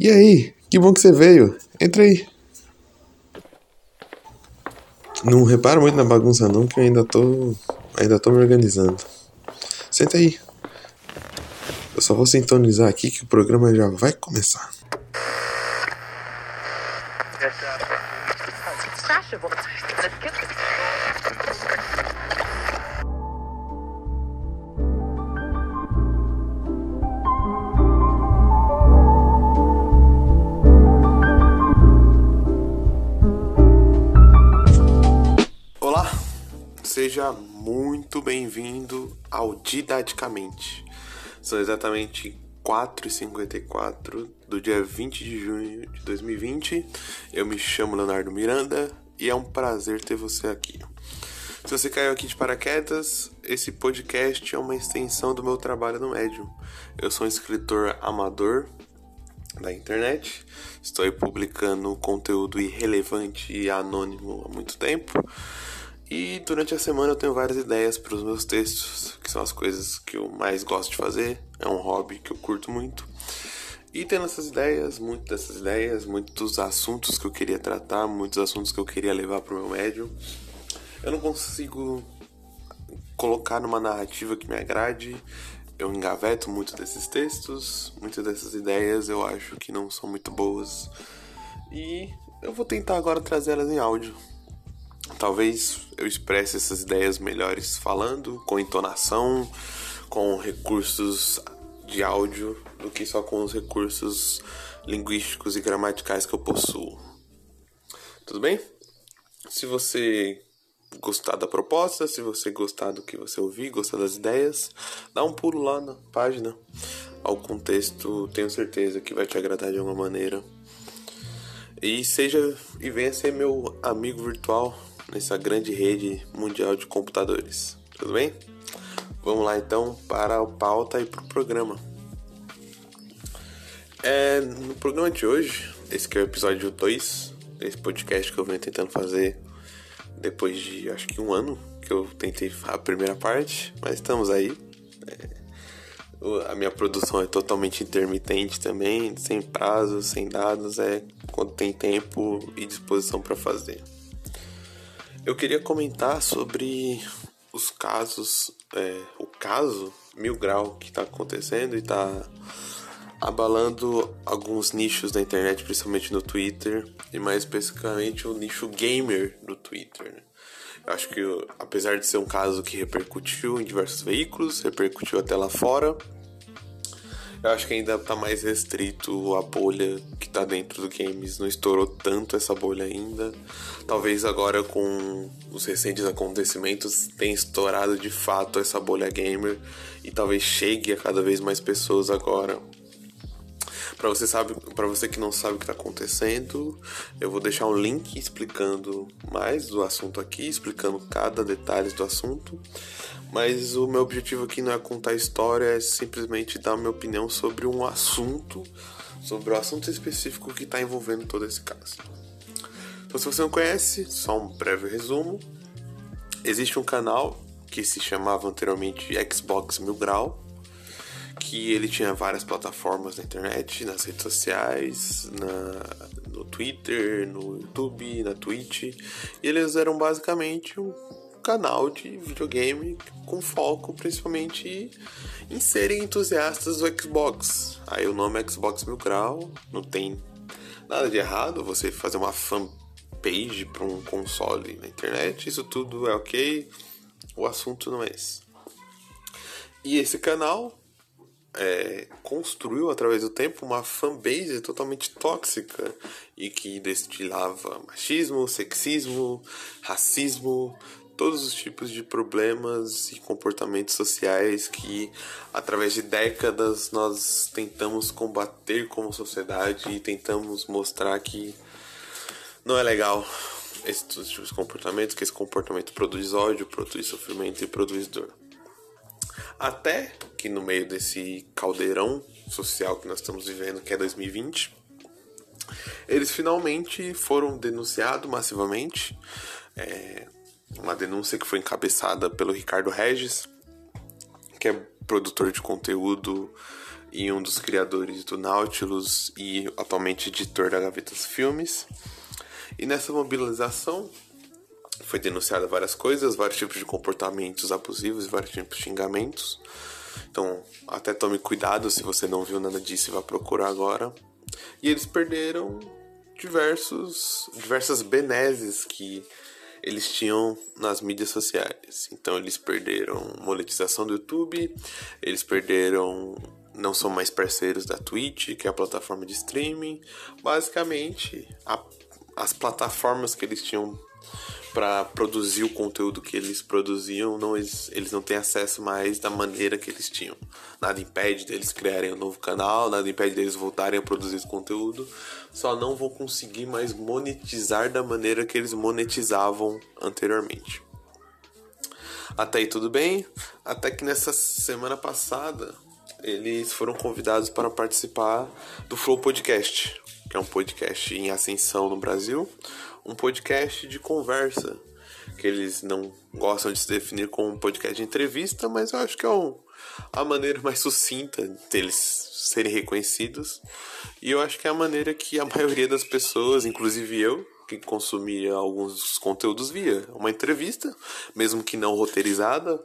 E aí, que bom que você veio. Entra aí. Não repara muito na bagunça não, que eu ainda tô. ainda tô me organizando. Senta aí. Eu só vou sintonizar aqui que o programa já vai começar. Seja muito bem-vindo ao Didaticamente. São exatamente 4h54 do dia 20 de junho de 2020. Eu me chamo Leonardo Miranda e é um prazer ter você aqui. Se você caiu aqui de paraquedas, esse podcast é uma extensão do meu trabalho no Medium. Eu sou um escritor amador da internet, estou publicando conteúdo irrelevante e anônimo há muito tempo. E durante a semana eu tenho várias ideias para os meus textos, que são as coisas que eu mais gosto de fazer, é um hobby que eu curto muito. E tendo essas ideias, muitas dessas ideias, muitos assuntos que eu queria tratar, muitos assuntos que eu queria levar para o meu médium, eu não consigo colocar numa narrativa que me agrade. Eu engaveto muito desses textos, muitas dessas ideias eu acho que não são muito boas. E eu vou tentar agora trazer elas em áudio. Talvez eu expresse essas ideias melhores falando, com entonação, com recursos de áudio, do que só com os recursos linguísticos e gramaticais que eu possuo. Tudo bem? Se você gostar da proposta, se você gostar do que você ouvir, gostar das ideias, dá um pulo lá na página. Ao contexto, tenho certeza que vai te agradar de alguma maneira. E seja e venha ser meu amigo virtual nessa grande rede mundial de computadores. Tudo bem? Vamos lá então para a pauta e para o programa. É, no programa de hoje, esse que é o episódio 2 desse podcast que eu venho tentando fazer depois de acho que um ano que eu tentei a primeira parte, mas estamos aí. É, a minha produção é totalmente intermitente também, sem prazo, sem dados, é quando tem tempo e disposição para fazer. Eu queria comentar sobre os casos, é, o caso Mil Grau que está acontecendo e está abalando alguns nichos da internet, principalmente no Twitter, e mais especificamente o nicho gamer do Twitter. Né? Eu acho que, apesar de ser um caso que repercutiu em diversos veículos, repercutiu até lá fora, eu acho que ainda tá mais restrito a bolha que tá dentro do games. Não estourou tanto essa bolha ainda. Talvez agora com os recentes acontecimentos tenha estourado de fato essa bolha gamer e talvez chegue a cada vez mais pessoas agora. Para você sabe, para você que não sabe o que está acontecendo, eu vou deixar um link explicando mais do assunto aqui, explicando cada detalhe do assunto. Mas o meu objetivo aqui não é contar história, é simplesmente dar minha opinião sobre um assunto, sobre o assunto específico que está envolvendo todo esse caso. Então, se você não conhece, só um breve resumo. Existe um canal que se chamava anteriormente Xbox Mil Grau, que ele tinha várias plataformas na internet, nas redes sociais, na, no Twitter, no YouTube, na Twitch. E eles eram basicamente um canal de videogame com foco principalmente em serem entusiastas do Xbox. Aí o nome é Xbox Mil Grau, não tem nada de errado você fazer uma fanpage para um console na internet, isso tudo é ok. O assunto não é esse. E esse canal é, construiu através do tempo uma fanbase totalmente tóxica e que destilava machismo, sexismo, racismo, todos os tipos de problemas e comportamentos sociais que através de décadas nós tentamos combater como sociedade e tentamos mostrar que não é legal esses tipos de comportamentos, que esse comportamento produz ódio, produz sofrimento e produz dor. Até que no meio desse caldeirão social que nós estamos vivendo, que é 2020, eles finalmente foram denunciados massivamente. É, uma denúncia que foi encabeçada pelo Ricardo Regis, que é produtor de conteúdo e um dos criadores do Nautilus e atualmente editor da Gavetas Filmes. E nessa mobilização foi denunciada várias coisas, vários tipos de comportamentos abusivos, vários tipos de xingamentos. Então, até tome cuidado se você não viu nada disso e vá procurar agora. E eles perderam diversos diversas benesses que eles tinham nas mídias sociais. Então eles perderam monetização do YouTube, eles perderam não são mais parceiros da Twitch, que é a plataforma de streaming. Basicamente, a, as plataformas que eles tinham para produzir o conteúdo que eles produziam, não, eles, eles não têm acesso mais da maneira que eles tinham. Nada impede deles criarem um novo canal, nada impede deles voltarem a produzir esse conteúdo, só não vão conseguir mais monetizar da maneira que eles monetizavam anteriormente. Até aí tudo bem, até que nessa semana passada eles foram convidados para participar do Flow Podcast, que é um podcast em ascensão no Brasil, um podcast de conversa, que eles não gostam de se definir como um podcast de entrevista, mas eu acho que é um, a maneira mais sucinta deles serem reconhecidos. E eu acho que é a maneira que a maioria das pessoas, inclusive eu, que consumia alguns conteúdos via uma entrevista, mesmo que não roteirizada,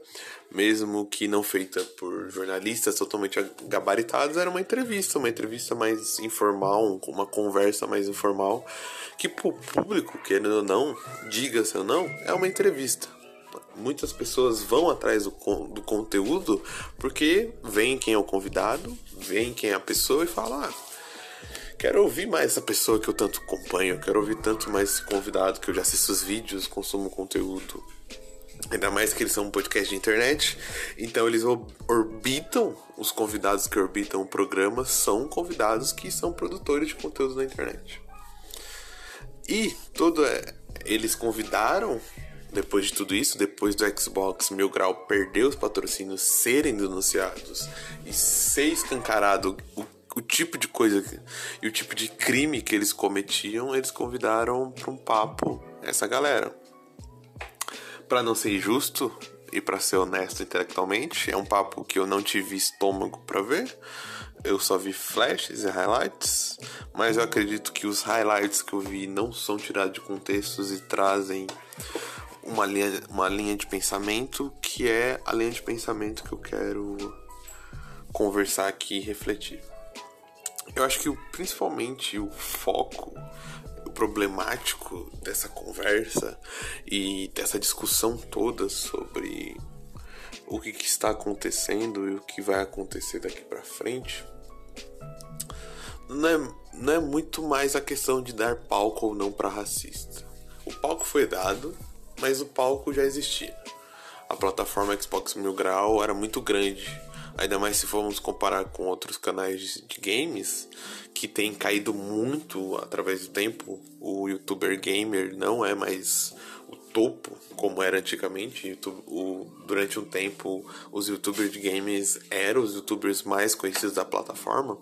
mesmo que não feita por jornalistas totalmente gabaritados, era uma entrevista, uma entrevista mais informal, uma conversa mais informal, que pro público, querendo ou não, diga-se ou não, é uma entrevista. Muitas pessoas vão atrás do, do conteúdo porque vem quem é o convidado, vem quem é a pessoa e fala: ah, quero ouvir mais essa pessoa que eu tanto acompanho, quero ouvir tanto mais esse convidado que eu já assisto os vídeos, consumo conteúdo. Ainda mais que eles são um podcast de internet, então eles orbitam, os convidados que orbitam o programa são convidados que são produtores de conteúdo na internet. E todo é, eles convidaram, depois de tudo isso, depois do Xbox Mil Grau perder os patrocínios serem denunciados e ser escancarado o o tipo de coisa e o tipo de crime que eles cometiam, eles convidaram para um papo essa galera. Para não ser injusto e para ser honesto intelectualmente, é um papo que eu não tive estômago para ver. Eu só vi flashes e highlights, mas eu acredito que os highlights que eu vi não são tirados de contextos e trazem uma linha, uma linha de pensamento que é a linha de pensamento que eu quero conversar aqui e refletir. Eu acho que principalmente o foco, o problemático dessa conversa e dessa discussão toda sobre o que, que está acontecendo e o que vai acontecer daqui para frente não é, não é muito mais a questão de dar palco ou não para racista. O palco foi dado, mas o palco já existia. A plataforma Xbox Mil Grau era muito grande Ainda mais se formos comparar com outros canais de games que tem caído muito através do tempo. O youtuber gamer não é mais o topo como era antigamente. YouTube, o, durante um tempo, os youtubers de games eram os youtubers mais conhecidos da plataforma.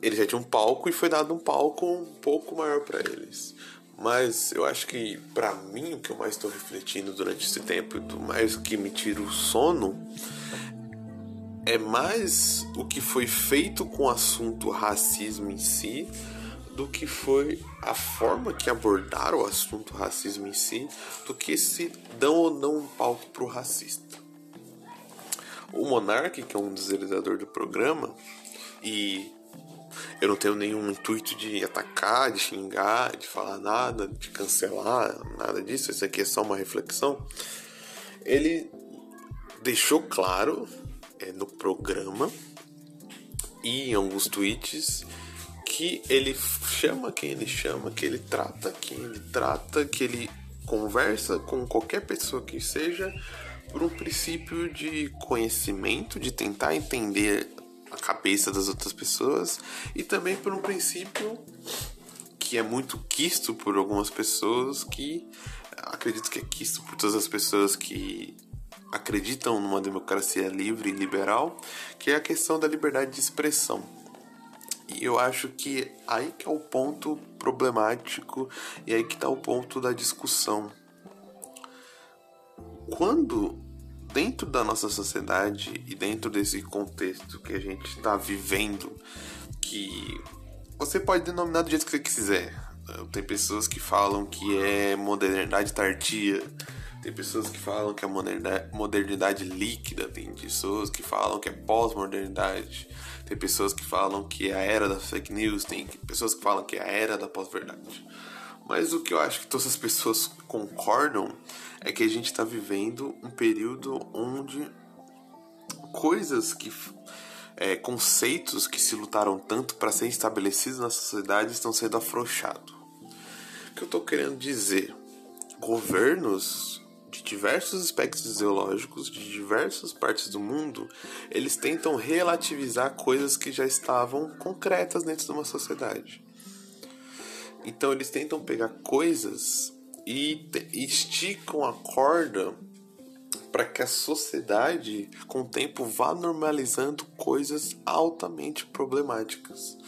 Eles já tinham um palco e foi dado um palco um pouco maior para eles. Mas eu acho que para mim o que eu mais estou refletindo durante esse tempo, do mais que me tira o sono, é mais o que foi feito com o assunto racismo em si do que foi a forma que abordaram o assunto racismo em si, do que se dão ou não um palco pro racista. O Monark, que é um realizadores do programa, e eu não tenho nenhum intuito de atacar, de xingar, de falar nada, de cancelar, nada disso. Isso aqui é só uma reflexão. Ele deixou claro é, no programa e em alguns tweets que ele chama quem ele chama, que ele trata quem ele trata, que ele conversa com qualquer pessoa que seja por um princípio de conhecimento, de tentar entender a cabeça das outras pessoas e também por um princípio que é muito quisto por algumas pessoas que acredito que é quisto por todas as pessoas que acreditam numa democracia livre e liberal, que é a questão da liberdade de expressão. E eu acho que aí que é o ponto problemático e aí que está o ponto da discussão. Quando dentro da nossa sociedade e dentro desse contexto que a gente está vivendo, que você pode denominar do jeito que você quiser. Tem pessoas que falam que é modernidade tardia, tem pessoas que falam que é modernidade líquida, tem pessoas que falam que é pós-modernidade, tem pessoas que falam que é a era das fake news, tem pessoas que falam que é a era da pós-verdade. Mas o que eu acho que todas as pessoas concordam é que a gente está vivendo um período onde coisas que. É, conceitos que se lutaram tanto para serem estabelecidos na sociedade estão sendo afrouxados. O que eu estou querendo dizer? Governos de diversos aspectos ideológicos de diversas partes do mundo, eles tentam relativizar coisas que já estavam concretas dentro de uma sociedade. Então eles tentam pegar coisas e esticam a corda para que a sociedade, com o tempo, vá normalizando coisas altamente problemáticas.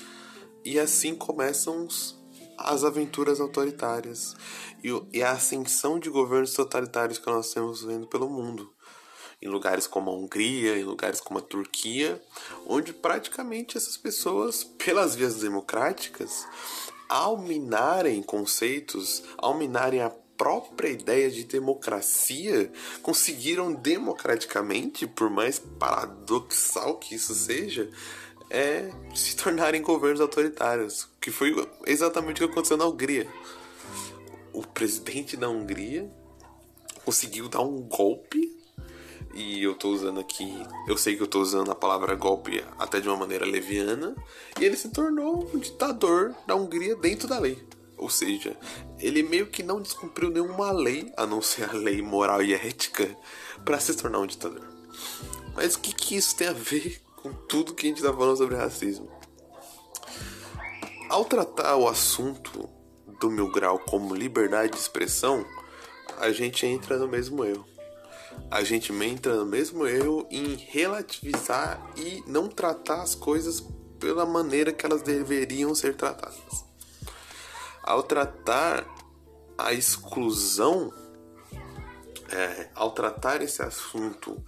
E assim começam as aventuras autoritárias e a ascensão de governos totalitários que nós estamos vendo pelo mundo. Em lugares como a Hungria, em lugares como a Turquia, onde praticamente essas pessoas, pelas vias democráticas, ao minarem conceitos, ao minarem a própria ideia de democracia, conseguiram democraticamente, por mais paradoxal que isso seja, é se tornarem governos autoritários, que foi exatamente o que aconteceu na Hungria. O presidente da Hungria conseguiu dar um golpe e eu tô usando aqui, eu sei que eu tô usando a palavra golpe até de uma maneira leviana, e ele se tornou um ditador da Hungria dentro da lei. Ou seja, ele meio que não descumpriu nenhuma lei, a não ser a lei moral e ética, para se tornar um ditador. Mas o que, que isso tem a ver com tudo que a gente tá falando sobre racismo? Ao tratar o assunto do mil grau como liberdade de expressão, a gente entra no mesmo erro a gente entra no mesmo erro em relativizar e não tratar as coisas pela maneira que elas deveriam ser tratadas. Ao tratar a exclusão, é, ao tratar esse assunto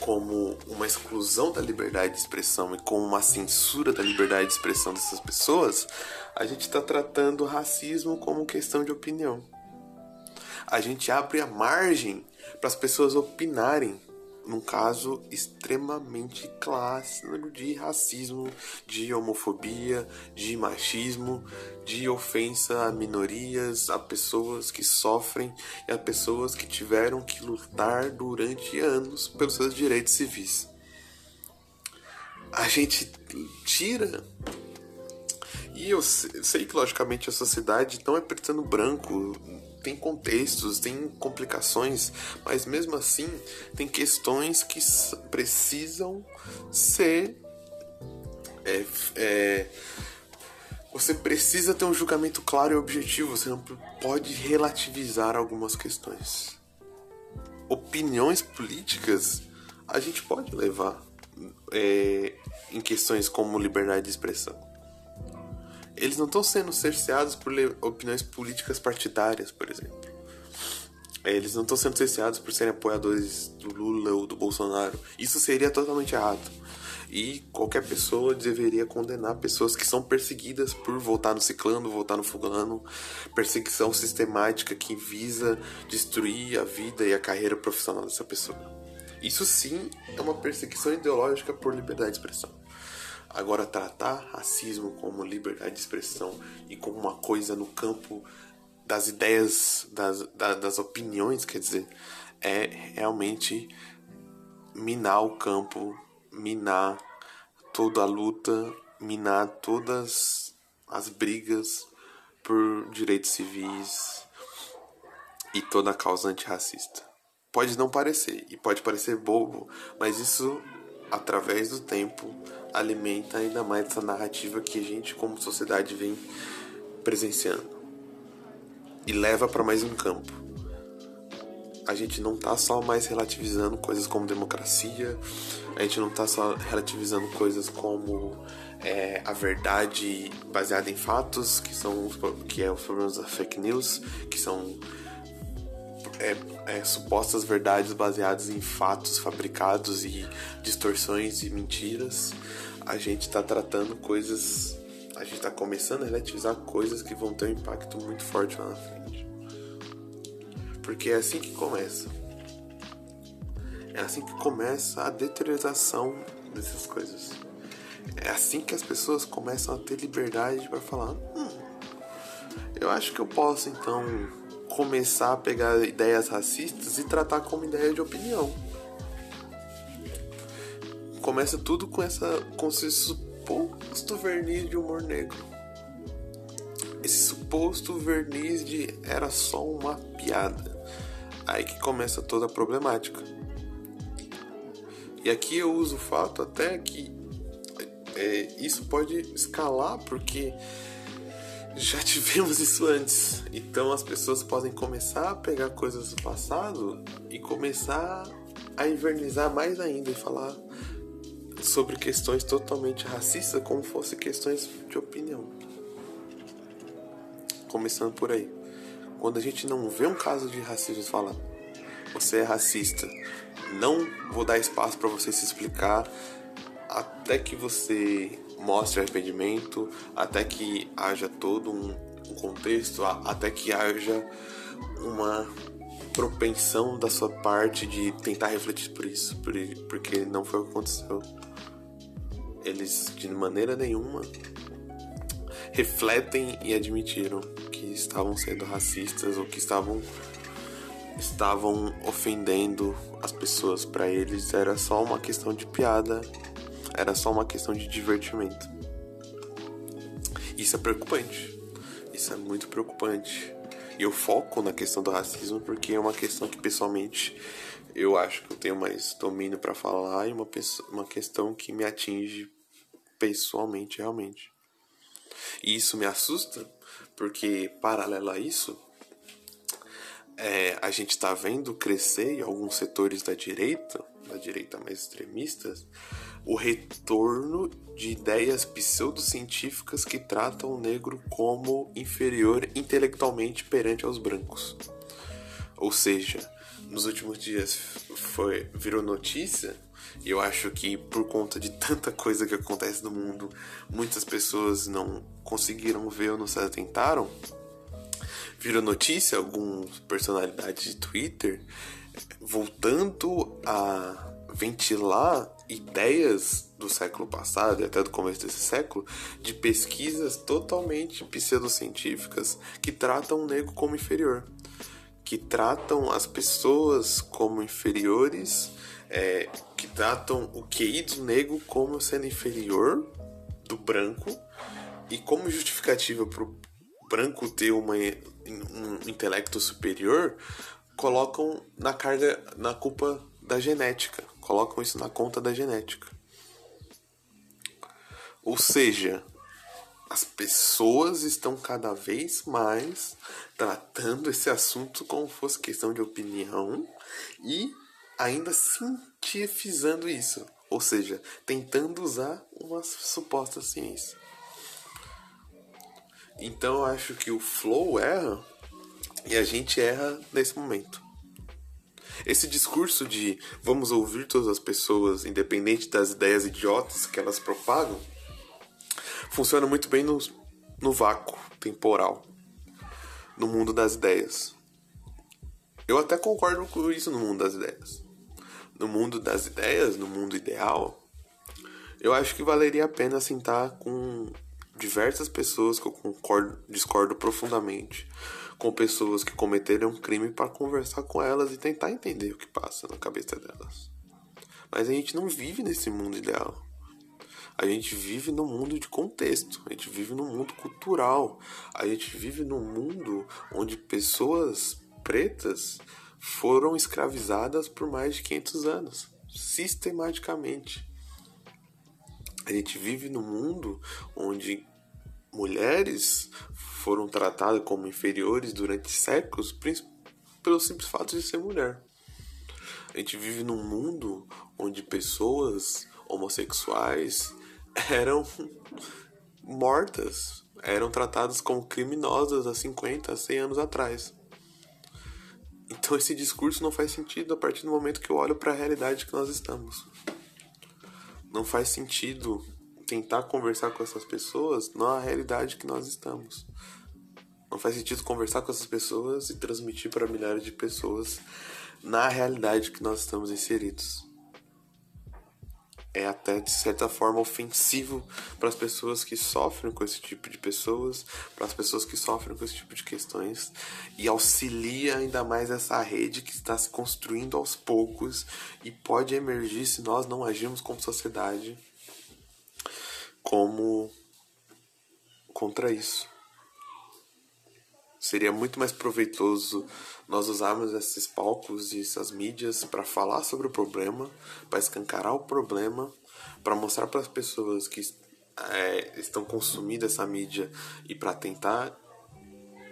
como uma exclusão da liberdade de expressão e como uma censura da liberdade de expressão dessas pessoas, a gente está tratando o racismo como questão de opinião. A gente abre a margem para as pessoas opinarem num caso extremamente clássico de racismo, de homofobia, de machismo, de ofensa a minorias, a pessoas que sofrem e a pessoas que tiveram que lutar durante anos pelos seus direitos civis. A gente tira e eu sei que logicamente a sociedade não é preto branco, tem contextos, tem complicações, mas mesmo assim tem questões que precisam ser. É, é, você precisa ter um julgamento claro e objetivo, você não pode relativizar algumas questões. Opiniões políticas a gente pode levar é, em questões como liberdade de expressão eles não estão sendo cerceados por opiniões políticas partidárias, por exemplo. Eles não estão sendo cerceados por serem apoiadores do Lula ou do Bolsonaro. Isso seria totalmente errado. E qualquer pessoa deveria condenar pessoas que são perseguidas por votar no ciclano, votar no fulano, perseguição sistemática que visa destruir a vida e a carreira profissional dessa pessoa. Isso sim é uma perseguição ideológica por liberdade de expressão. Agora, tratar racismo como liberdade de expressão e como uma coisa no campo das ideias, das, das opiniões, quer dizer, é realmente minar o campo, minar toda a luta, minar todas as brigas por direitos civis e toda a causa antirracista. Pode não parecer, e pode parecer bobo, mas isso, através do tempo, alimenta ainda mais essa narrativa que a gente, como sociedade, vem presenciando e leva para mais um campo. A gente não tá só mais relativizando coisas como democracia, a gente não tá só relativizando coisas como é, a verdade baseada em fatos, que são que é os problemas da fake news, que são é, é, supostas verdades baseadas em fatos fabricados e distorções e mentiras, a gente está tratando coisas. A gente está começando a relativizar coisas que vão ter um impacto muito forte lá na frente. Porque é assim que começa. É assim que começa a deterioração dessas coisas. É assim que as pessoas começam a ter liberdade para falar: hum, eu acho que eu posso então começar a pegar ideias racistas e tratar como ideia de opinião. Começa tudo com essa com esse suposto verniz de humor negro. Esse suposto verniz de era só uma piada. Aí que começa toda a problemática. E aqui eu uso o fato até que é, isso pode escalar porque já tivemos isso antes. Então as pessoas podem começar a pegar coisas do passado e começar a invernizar mais ainda e falar sobre questões totalmente racistas como fossem questões de opinião. Começando por aí. Quando a gente não vê um caso de racismo fala você é racista, não vou dar espaço para você se explicar até que você mostre arrependimento, até que haja todo um, contexto, até que haja uma propensão da sua parte de tentar refletir por isso, porque não foi o que aconteceu. Eles, de maneira nenhuma, refletem e admitiram que estavam sendo racistas ou que estavam estavam ofendendo as pessoas. Para eles era só uma questão de piada era só uma questão de divertimento. Isso é preocupante. Isso é muito preocupante. E eu foco na questão do racismo porque é uma questão que pessoalmente eu acho que eu tenho mais domínio para falar e uma, uma questão que me atinge pessoalmente realmente. E isso me assusta porque, paralelo a isso, é, a gente está vendo crescer em alguns setores da direita, da direita mais extremistas, o retorno de ideias pseudocientíficas que tratam o negro como inferior intelectualmente perante aos brancos. Ou seja, nos últimos dias foi virou notícia e eu acho que por conta de tanta coisa que acontece no mundo, muitas pessoas não conseguiram ver ou não se atentaram. Virou notícia algumas personalidades de Twitter voltando a ventilar ideias do século passado e até do começo desse século de pesquisas totalmente pseudocientíficas que tratam o negro como inferior, que tratam as pessoas como inferiores, é, que tratam o QI do negro como sendo inferior do branco e como justificativa para o branco ter uma, um intelecto superior, colocam na carga, na culpa da genética colocam isso na conta da genética. Ou seja, as pessoas estão cada vez mais tratando esse assunto como fosse questão de opinião e ainda cientificando isso, ou seja, tentando usar uma suposta ciência. Então eu acho que o flow erra e a gente erra nesse momento. Esse discurso de vamos ouvir todas as pessoas, independente das ideias idiotas que elas propagam, funciona muito bem no, no vácuo temporal, no mundo das ideias. Eu até concordo com isso no mundo das ideias. No mundo das ideias, no mundo ideal, eu acho que valeria a pena sentar com diversas pessoas que eu concordo, discordo profundamente com pessoas que cometeram um crime para conversar com elas e tentar entender o que passa na cabeça delas. Mas a gente não vive nesse mundo ideal. A gente vive num mundo de contexto, a gente vive num mundo cultural, a gente vive num mundo onde pessoas pretas foram escravizadas por mais de 500 anos, sistematicamente. A gente vive num mundo onde mulheres foram tratadas como inferiores durante séculos pelo simples fato de ser mulher. A gente vive num mundo onde pessoas homossexuais eram mortas, eram tratadas como criminosas há 50, 100 anos atrás. Então esse discurso não faz sentido a partir do momento que eu olho para a realidade que nós estamos. Não faz sentido tentar conversar com essas pessoas na realidade que nós estamos. Não faz sentido conversar com essas pessoas e transmitir para milhares de pessoas na realidade que nós estamos inseridos é até de certa forma ofensivo para as pessoas que sofrem com esse tipo de pessoas, para as pessoas que sofrem com esse tipo de questões e auxilia ainda mais essa rede que está se construindo aos poucos e pode emergir se nós não agirmos como sociedade como contra isso. Seria muito mais proveitoso nós usarmos esses palcos e essas mídias para falar sobre o problema, para escancarar o problema, para mostrar para as pessoas que é, estão consumindo essa mídia e para tentar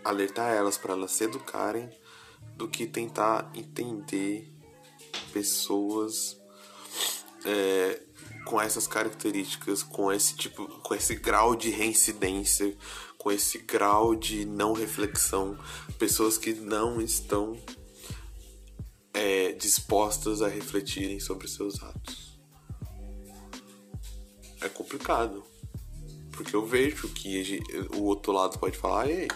alertar elas para elas se educarem, do que tentar entender pessoas é, com essas características, com esse tipo, com esse grau de reincidência, com esse grau de não reflexão, pessoas que não estão é, dispostas a refletirem sobre seus atos. É complicado, porque eu vejo que o outro lado pode falar, ei,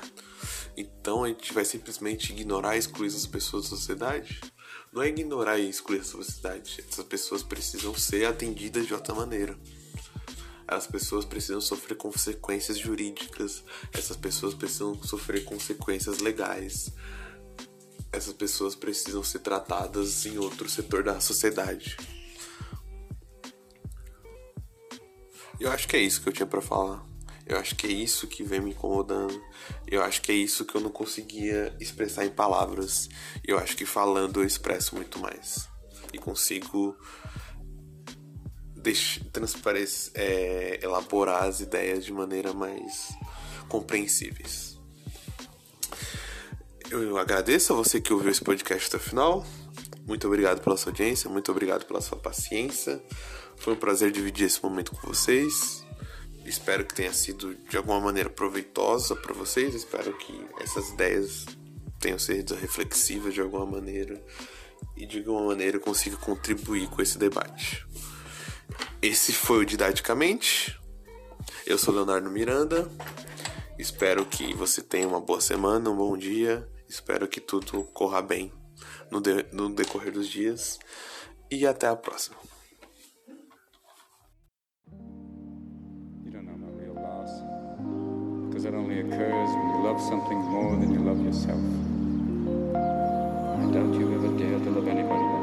então a gente vai simplesmente ignorar e excluir as pessoas da sociedade? Não é ignorar e excluir a sociedade, essas pessoas precisam ser atendidas de outra maneira as pessoas precisam sofrer consequências jurídicas, essas pessoas precisam sofrer consequências legais, essas pessoas precisam ser tratadas em outro setor da sociedade. Eu acho que é isso que eu tinha para falar. Eu acho que é isso que vem me incomodando. Eu acho que é isso que eu não conseguia expressar em palavras. Eu acho que falando eu expresso muito mais. E consigo transparecer, é, elaborar as ideias de maneira mais compreensíveis. Eu agradeço a você que ouviu esse podcast até o final. Muito obrigado pela sua audiência, muito obrigado pela sua paciência. Foi um prazer dividir esse momento com vocês. Espero que tenha sido de alguma maneira proveitosa para vocês. Espero que essas ideias tenham sido reflexivas de alguma maneira e de alguma maneira consiga contribuir com esse debate. Esse foi o Didaticamente. Eu sou Leonardo Miranda. Espero que você tenha uma boa semana, um bom dia. Espero que tudo corra bem no, de no decorrer dos dias. E até a próxima. because it only occurs when you love something more than you love yourself. And don't you ever dare to love anybody